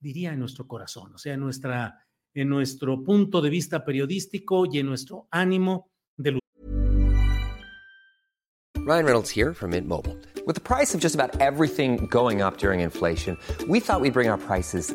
diría en nuestro corazón, o sea, en, nuestra, en nuestro punto de vista periodístico y en nuestro ánimo de luchar. Ryan Reynolds here from Mint Mobile. With the price of just about everything going up during inflation, we thought we'd bring our prices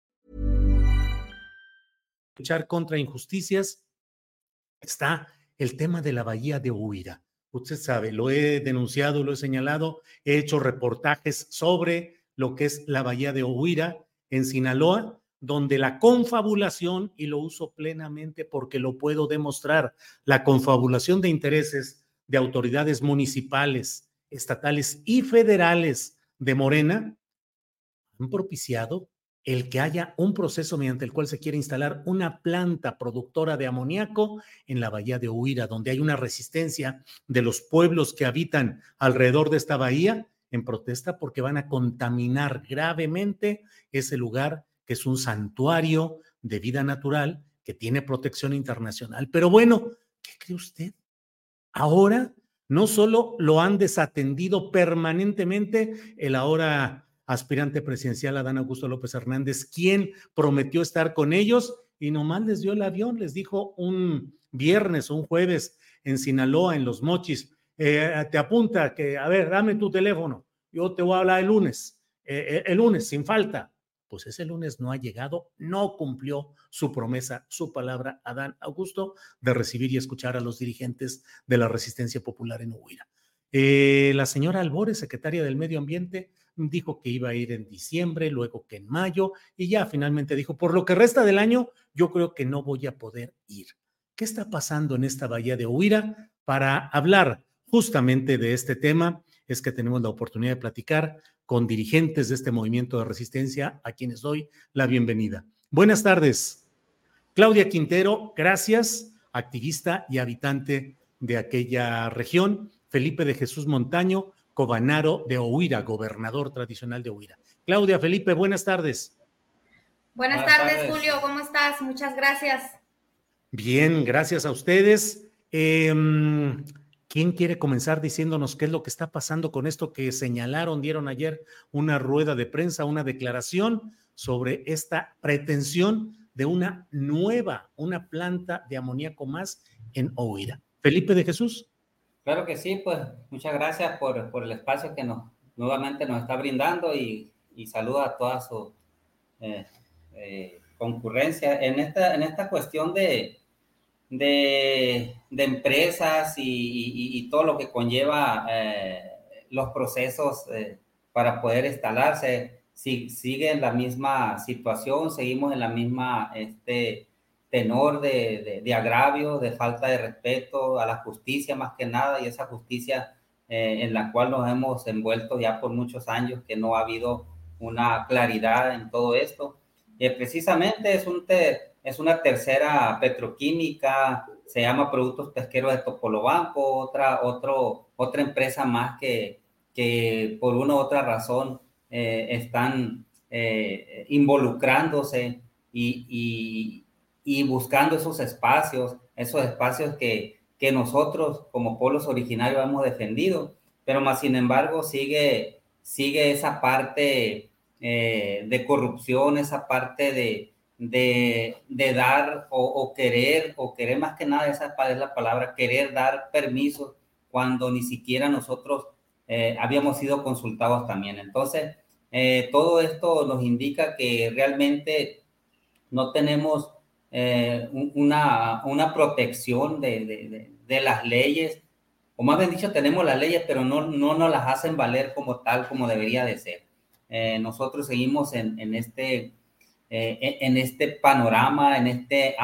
Luchar contra injusticias está el tema de la bahía de Huira. Usted sabe, lo he denunciado, lo he señalado, he hecho reportajes sobre lo que es la bahía de Huira en Sinaloa, donde la confabulación, y lo uso plenamente porque lo puedo demostrar, la confabulación de intereses de autoridades municipales, estatales y federales de Morena han propiciado el que haya un proceso mediante el cual se quiere instalar una planta productora de amoníaco en la bahía de Huira, donde hay una resistencia de los pueblos que habitan alrededor de esta bahía en protesta porque van a contaminar gravemente ese lugar que es un santuario de vida natural que tiene protección internacional. Pero bueno, ¿qué cree usted? Ahora no solo lo han desatendido permanentemente el ahora aspirante presidencial Adán Augusto López Hernández, quien prometió estar con ellos y nomás les dio el avión, les dijo un viernes o un jueves en Sinaloa, en Los Mochis, eh, te apunta que, a ver, dame tu teléfono, yo te voy a hablar el lunes, eh, el lunes, sin falta. Pues ese lunes no ha llegado, no cumplió su promesa, su palabra, Adán Augusto, de recibir y escuchar a los dirigentes de la resistencia popular en Huira. Eh, la señora Albores, secretaria del Medio Ambiente, dijo que iba a ir en diciembre, luego que en mayo, y ya finalmente dijo, por lo que resta del año, yo creo que no voy a poder ir. ¿Qué está pasando en esta bahía de Huira? Para hablar justamente de este tema, es que tenemos la oportunidad de platicar con dirigentes de este movimiento de resistencia, a quienes doy la bienvenida. Buenas tardes. Claudia Quintero, gracias, activista y habitante de aquella región. Felipe de Jesús Montaño, Cobanaro de Ohuira, gobernador tradicional de Ohuira. Claudia, Felipe, buenas tardes. Buenas, tardes, Julio, ¿cómo estás? Muchas gracias. Bien, gracias a ustedes. Eh, ¿Quién quiere comenzar diciéndonos qué es lo que está pasando con esto que señalaron, dieron ayer una rueda de prensa, una declaración sobre esta pretensión de una nueva, una planta de amoníaco más en Ohuira? Felipe de Jesús. Claro que sí, pues muchas gracias por, por el espacio que nos nuevamente nos está brindando y, y saluda a todas sus eh, eh, concurrencia. En esta, en esta cuestión de, de, empresas y, todo lo que conlleva eh, los procesos eh, para poder instalarse, si, sigue en la misma situación, seguimos en la misma este, tenor de, de, agravio, de falta de respeto a la justicia más que nada, y esa justicia eh, en la cual nos hemos envuelto ya por muchos años, que no ha habido una claridad en todo esto. y precisamente es un, es una tercera petroquímica, se llama Productos Pesqueros de Topolobampo, otra, otro, otra empresa más que, que por una u otra razón eh, están eh, involucrándose y, y, buscando esos espacios, esos espacios que, que nosotros como pueblos originarios hemos defendido, pero más sin embargo sigue, sigue esa parte eh, de corrupción, esa parte de, de, dar o, querer, o querer más que nada, esa es la palabra, querer dar permiso cuando ni siquiera nosotros eh, habíamos sido consultados también. Entonces, eh, todo esto nos indica que realmente no tenemos eh, una, una, protección de, de, las leyes, o más bien dicho, tenemos las leyes, pero no, no nos las hacen valer como tal, como debería de ser. nosotros seguimos en, en este eh, en este panorama, en este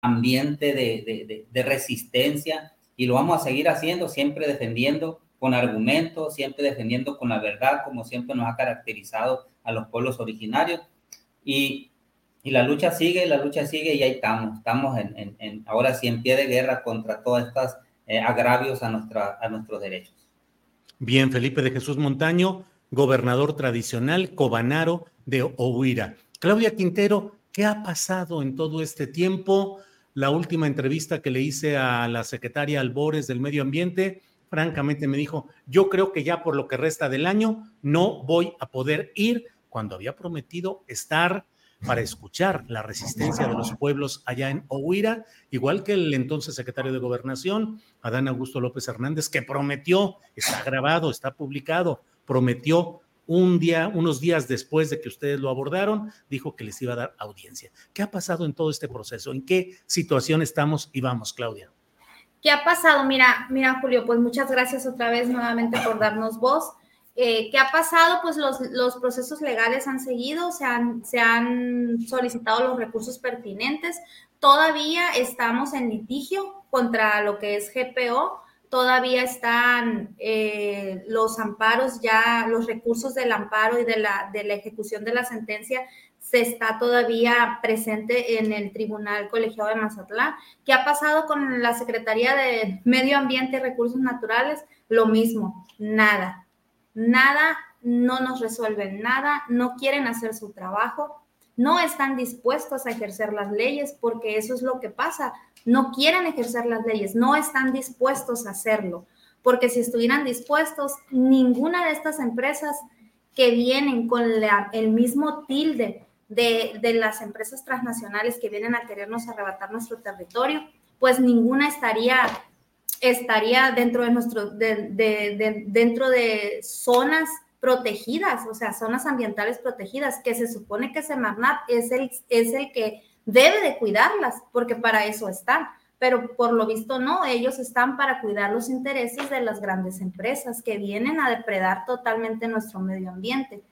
ambiente de, de, resistencia y lo vamos a seguir haciendo, siempre defendiendo con argumentos, siempre defendiendo con la verdad, como siempre nos ha caracterizado a los pueblos originarios. Y, y la lucha sigue, la lucha sigue y ahí estamos, estamos en, ahora sí en pie de guerra contra todos estos eh, agravios a, nuestra, a nuestros derechos. Bien, Felipe de Jesús Montaño, gobernador tradicional cobanaro de Ohuira. Claudia Quintero, ¿qué ha pasado en todo este tiempo? La última entrevista que le hice a la secretaria Albores del Medio Ambiente, francamente me dijo, yo creo que ya por lo que resta del año no voy a poder ir cuando había prometido estar para escuchar la resistencia de los pueblos allá en Ohuira, igual que el entonces secretario de Gobernación, Adán Augusto López Hernández, que prometió, está grabado, está publicado, prometió un día, unos días después de que ustedes lo abordaron, dijo que les iba a dar audiencia. ¿Qué ha pasado en todo este proceso? ¿En qué situación estamos y vamos, Claudia? ¿Qué ha pasado? Mira, mira, Julio, pues muchas gracias otra vez nuevamente por darnos voz. Eh, ¿Qué ha pasado? Pues los, los, procesos legales han seguido, se han, se han solicitado los recursos pertinentes. Todavía estamos en litigio contra lo que es GPO todavía están eh, los amparos ya, los recursos del amparo y de la, de la ejecución de la sentencia se está todavía presente en el Tribunal Colegiado de Mazatlán. ¿Qué ha pasado con la Secretaría de Medio Ambiente y Recursos Naturales? Lo mismo, nada, nada, no nos resuelven nada, no quieren hacer su trabajo, no están dispuestos a ejercer las leyes porque eso es lo que pasa. No quieren ejercer las leyes, no están dispuestos a hacerlo, porque si estuvieran dispuestos, ninguna de estas empresas que vienen con el mismo tilde de, las empresas transnacionales que vienen a querernos arrebatar nuestro territorio, pues ninguna estaría estaría dentro de nuestro de, dentro de zonas protegidas, o sea, zonas ambientales protegidas, que se supone que Semarnat es el, es el que debe de cuidarlas, porque para eso están. Pero por lo visto no, ellos están para cuidar los intereses de las grandes empresas que vienen a depredar totalmente nuestro medio ambiente.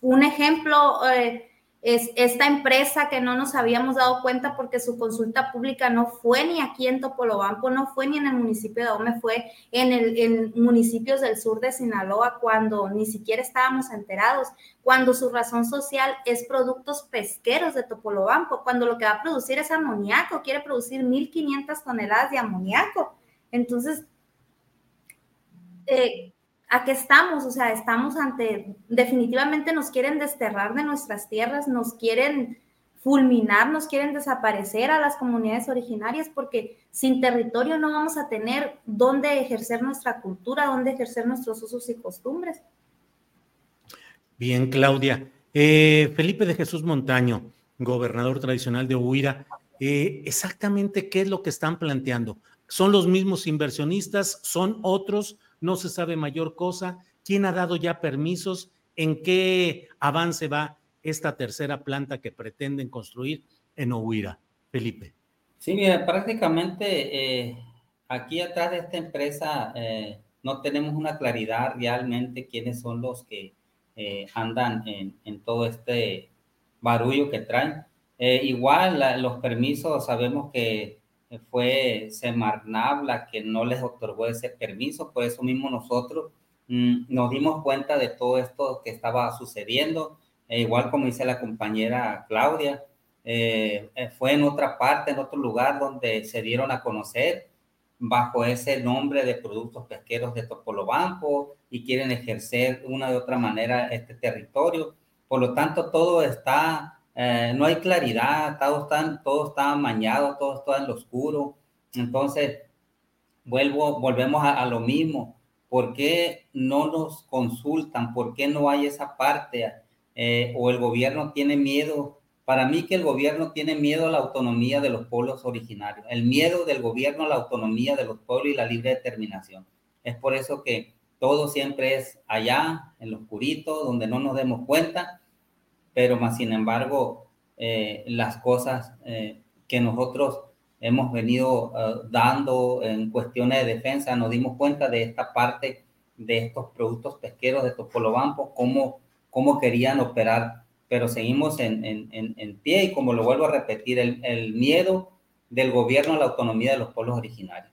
Un ejemplo, eh, es esta empresa que no nos habíamos dado cuenta porque su consulta pública no fue ni aquí en Topolobampo, no fue ni en el municipio de Ome, fue en, el, en municipios del sur de Sinaloa cuando ni siquiera estábamos enterados, cuando su razón social es productos pesqueros de Topolobampo, cuando lo que va a producir es amoníaco, quiere producir 1.500 toneladas de amoníaco. Entonces, eh, ¿A qué estamos? O sea, estamos ante, definitivamente nos quieren desterrar de nuestras tierras, nos quieren fulminar, nos quieren desaparecer a las comunidades originarias porque sin territorio no vamos a tener dónde ejercer nuestra cultura, dónde ejercer nuestros usos y costumbres. Bien, Claudia. Eh, Felipe de Jesús Montaño, gobernador tradicional de Huira, eh, exactamente qué es lo que están planteando. ¿Son los mismos inversionistas? ¿Son otros? No se sabe mayor cosa, quién ha dado ya permisos, en qué avance va esta tercera planta que pretenden construir en Ohuira. Felipe. Sí, mira, prácticamente eh, aquí atrás de esta empresa eh, no tenemos una claridad realmente quiénes son los que eh, andan en, todo este barullo que traen. igual los permisos, sabemos que fue Semarnab que no les otorgó ese permiso, por eso mismo nosotros mm, nos dimos cuenta de todo esto que estaba sucediendo, igual como dice la compañera Claudia, eh, eh, fue en otra parte, en otro lugar donde se dieron a conocer bajo ese nombre de productos pesqueros de Topolobampo y quieren ejercer una de otra manera este territorio. Por lo tanto, todo está, eh, no hay claridad, todo está, todo está amañado, todo está en lo oscuro. Entonces, vuelvo, volvemos a, lo mismo. ¿Por qué no nos consultan? ¿Por qué no hay esa parte? ¿O el gobierno tiene miedo para mí que el gobierno tiene miedo a la autonomía de los pueblos originarios, el miedo del gobierno a la autonomía de los pueblos y la libre determinación. Es por eso que todo siempre es allá, en lo oscurito, donde no nos demos cuenta, pero más sin embargo, eh, las cosas eh, que nosotros hemos venido eh, dando en cuestiones de defensa, nos dimos cuenta de esta parte de estos productos pesqueros de Topolobampo, cómo, cómo querían operar pero seguimos en, en, en, pie y como lo vuelvo a repetir, el, el, miedo del gobierno a la autonomía de los pueblos originarios.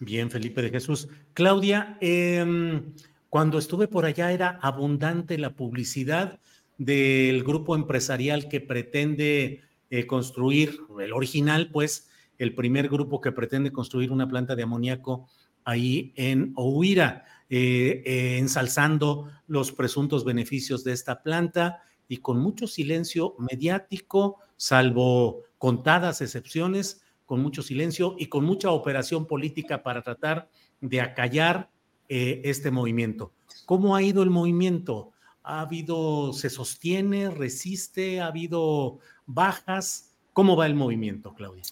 Bien, Felipe de Jesús. Claudia, em, cuando estuve por allá era abundante la publicidad del grupo empresarial que pretende eh, construir, el original, pues, el primer grupo que pretende construir una planta de amoníaco ahí en Ohuira, eh, eh, ensalzando los presuntos beneficios de esta planta y con mucho silencio mediático, salvo contadas excepciones, con mucho silencio y con mucha operación política para tratar de acallar este movimiento. ¿Cómo ha ido el movimiento? ¿Ha habido, se sostiene, resiste? ¿Ha habido bajas? ¿Cómo va el movimiento, Claudia?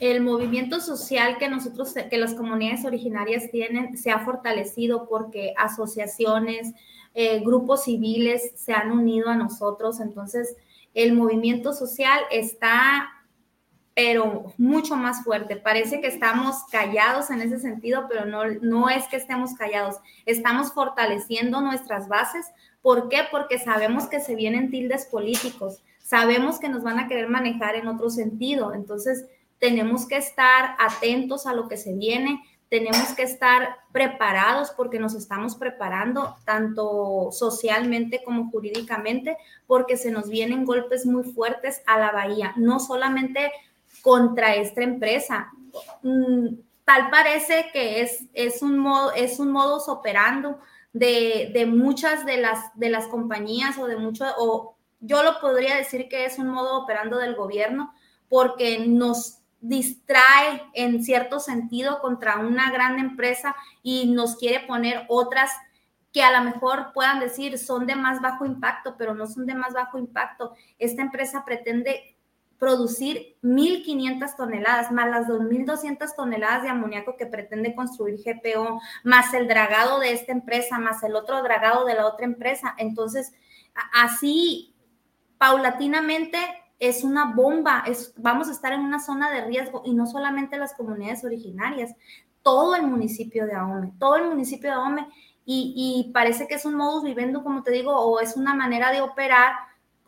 El movimiento social que nosotros, que las comunidades originarias tienen, se ha fortalecido porque asociaciones, eh, grupos civiles se han unido a nosotros, entonces el movimiento social está, pero mucho más fuerte. Parece que estamos callados en ese sentido, pero no, no es que estemos callados, estamos fortaleciendo nuestras bases. ¿Por qué? Porque sabemos que se vienen tildes políticos, sabemos que nos van a querer manejar en otro sentido, entonces tenemos que estar atentos a lo que se viene, tenemos que estar preparados porque nos estamos preparando tanto socialmente como jurídicamente porque se nos vienen golpes muy fuertes a la bahía, no solamente contra esta empresa. Mm, tal parece que es, es, un, modo, es un modus operando de, de, muchas de las, de las compañías o de muchos, o yo lo podría decir que es un modo operando del gobierno porque nos distrae en cierto sentido contra una gran empresa y nos quiere poner otras que a lo mejor puedan decir son de más bajo impacto, pero no son de más bajo impacto. Esta empresa pretende producir 1.500 toneladas, más las 2.200 toneladas de amoníaco que pretende construir GPO, más el dragado de esta empresa, más el otro dragado de la otra empresa. Entonces, así, paulatinamente, es una bomba, es, vamos a estar en una zona de riesgo y no solamente las comunidades originarias, todo el municipio de Ahome, todo el municipio de Ahome y, parece que es un modus viviendo, como te digo, o es una manera de operar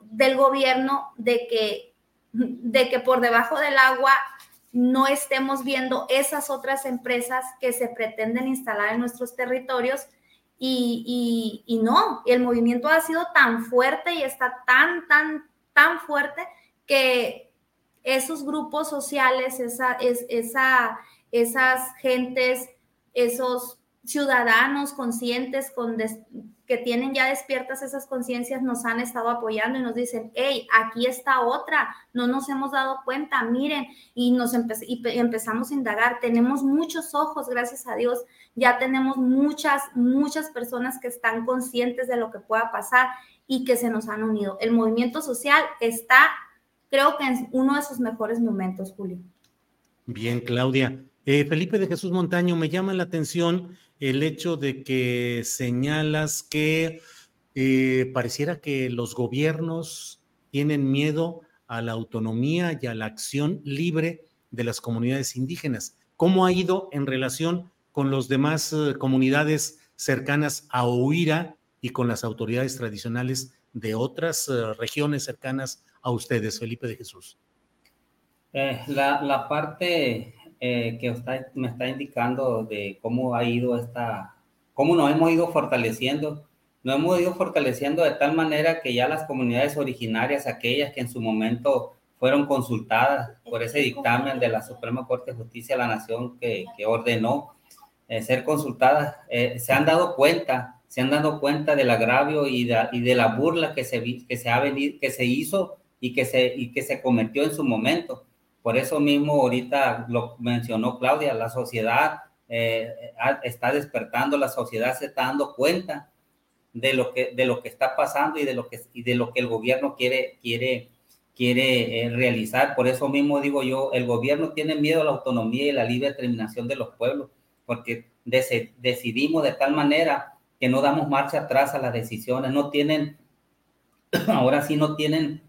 del gobierno de que, de que por debajo del agua no estemos viendo esas otras empresas que se pretenden instalar en nuestros territorios y, y, y no, el movimiento ha sido tan fuerte y está tan, tan, tan fuerte que esos grupos sociales, esa, es, esa, esas gentes, esos ciudadanos conscientes con que tienen ya despiertas esas conciencias nos han estado apoyando y nos dicen, hey, aquí está otra, no nos hemos dado cuenta, miren, y nos y empezamos a indagar, tenemos muchos ojos, gracias a Dios, ya tenemos muchas, muchas personas que están conscientes de lo que pueda pasar y que se nos han unido. El movimiento social está creo que es uno de sus mejores momentos, Julio. Bien, Claudia. Eh, Felipe de Jesús Montaño, me llama la atención el hecho de que señalas que eh, pareciera que los gobiernos tienen miedo a la autonomía y a la acción libre de las comunidades indígenas. ¿Cómo ha ido en relación con las demás eh, comunidades cercanas a Oira y con las autoridades tradicionales de otras regiones cercanas a ustedes, Felipe de Jesús? la, parte que me está indicando de cómo ha ido esta, cómo nos hemos ido fortaleciendo nos hemos ido fortaleciendo de tal manera que ya las comunidades originarias, aquellas que en su momento fueron consultadas por ese dictamen de la Suprema Corte de Justicia de la Nación que, ordenó eh, ser consultadas, eh, se han dado cuenta, se han dado cuenta del agravio y de, y de la burla que se, que se, ha venido, que se hizo y que se, y que se cometió en su momento. Por eso mismo ahorita lo mencionó Claudia, la sociedad eh, está despertando, la sociedad se está dando cuenta de lo que, de lo que está pasando y de lo que, y de lo que el gobierno quiere, quiere, quiere eh, realizar. Por eso mismo digo yo, el gobierno tiene miedo a la autonomía y la libre determinación de los pueblos, porque decidimos de tal manera que no damos marcha atrás a las decisiones, no tienen, ahora sí no tienen,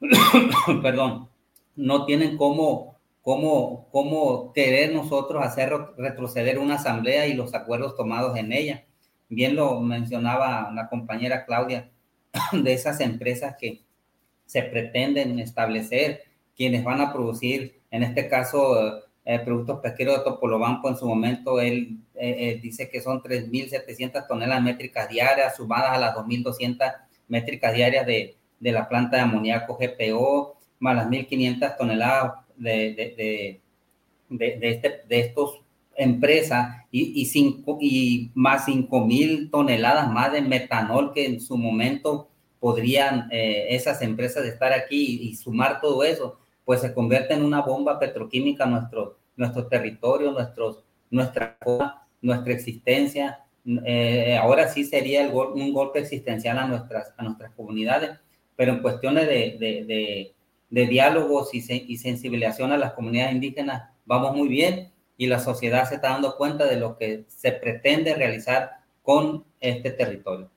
perdón, no tienen cómo, cómo, cómo querer nosotros hacer retroceder una asamblea y los acuerdos tomados en ella. Bien lo mencionaba la compañera Claudia, de esas empresas que se pretenden establecer, quienes van a producir, en este caso, eh, productos pesqueros de Topolobampo, en su momento él eh, eh, dice que son 3.700 toneladas métricas diarias, sumadas a las 2.200 métricas diarias de, de, la planta de amoníaco GPO, más las 1.500 toneladas de, de, de, este, de estos empresa y, y, cinco, y más 5 mil toneladas más de metanol que en su momento podrían eh, esas empresas estar aquí y, sumar todo eso, pues se convierte en una bomba petroquímica nuestro, nuestro territorio, nuestros, nuestra, nuestra existencia. Eh, ahora sí sería el un golpe existencial a nuestras, a nuestras comunidades, pero en cuestiones de, de, de, de diálogos y, sensibilización a las comunidades indígenas vamos muy bien y la sociedad se está dando cuenta de lo que se pretende realizar con este territorio.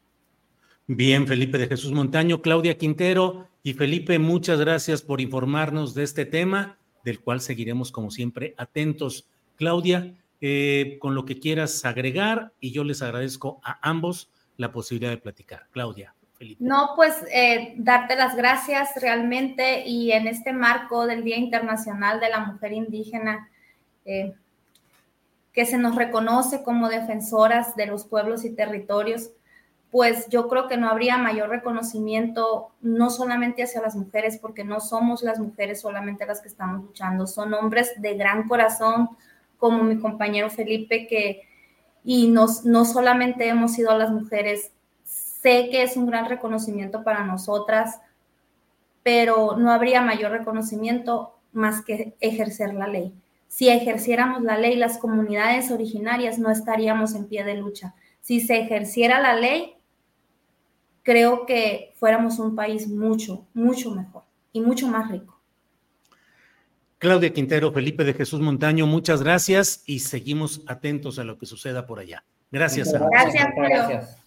Bien, Felipe de Jesús Montaño, Claudia Quintero y Felipe, muchas gracias por informarnos de este tema, del cual seguiremos como siempre atentos. Claudia, eh, con lo que quieras agregar y yo les agradezco a ambos la posibilidad de platicar. Claudia. No, pues eh, darte las gracias realmente y en este marco del Día Internacional de la Mujer Indígena, eh, que se nos reconoce como defensoras de los pueblos y territorios, pues yo creo que no habría mayor reconocimiento, no solamente hacia las mujeres, porque no somos las mujeres solamente las que estamos luchando, son hombres de gran corazón, como mi compañero Felipe, que, y nos, no solamente hemos sido las mujeres, sé que es un gran reconocimiento para nosotras, pero no habría mayor reconocimiento más que ejercer la ley si ejerciéramos la ley, las comunidades originarias no estaríamos en pie de lucha. Si se ejerciera la ley, creo que fuéramos un país mucho, mucho mejor y mucho más rico. Claudia Quintero, Felipe de Jesús Montaño, muchas gracias y seguimos atentos a lo que suceda por allá. Gracias. Gracias, gracias.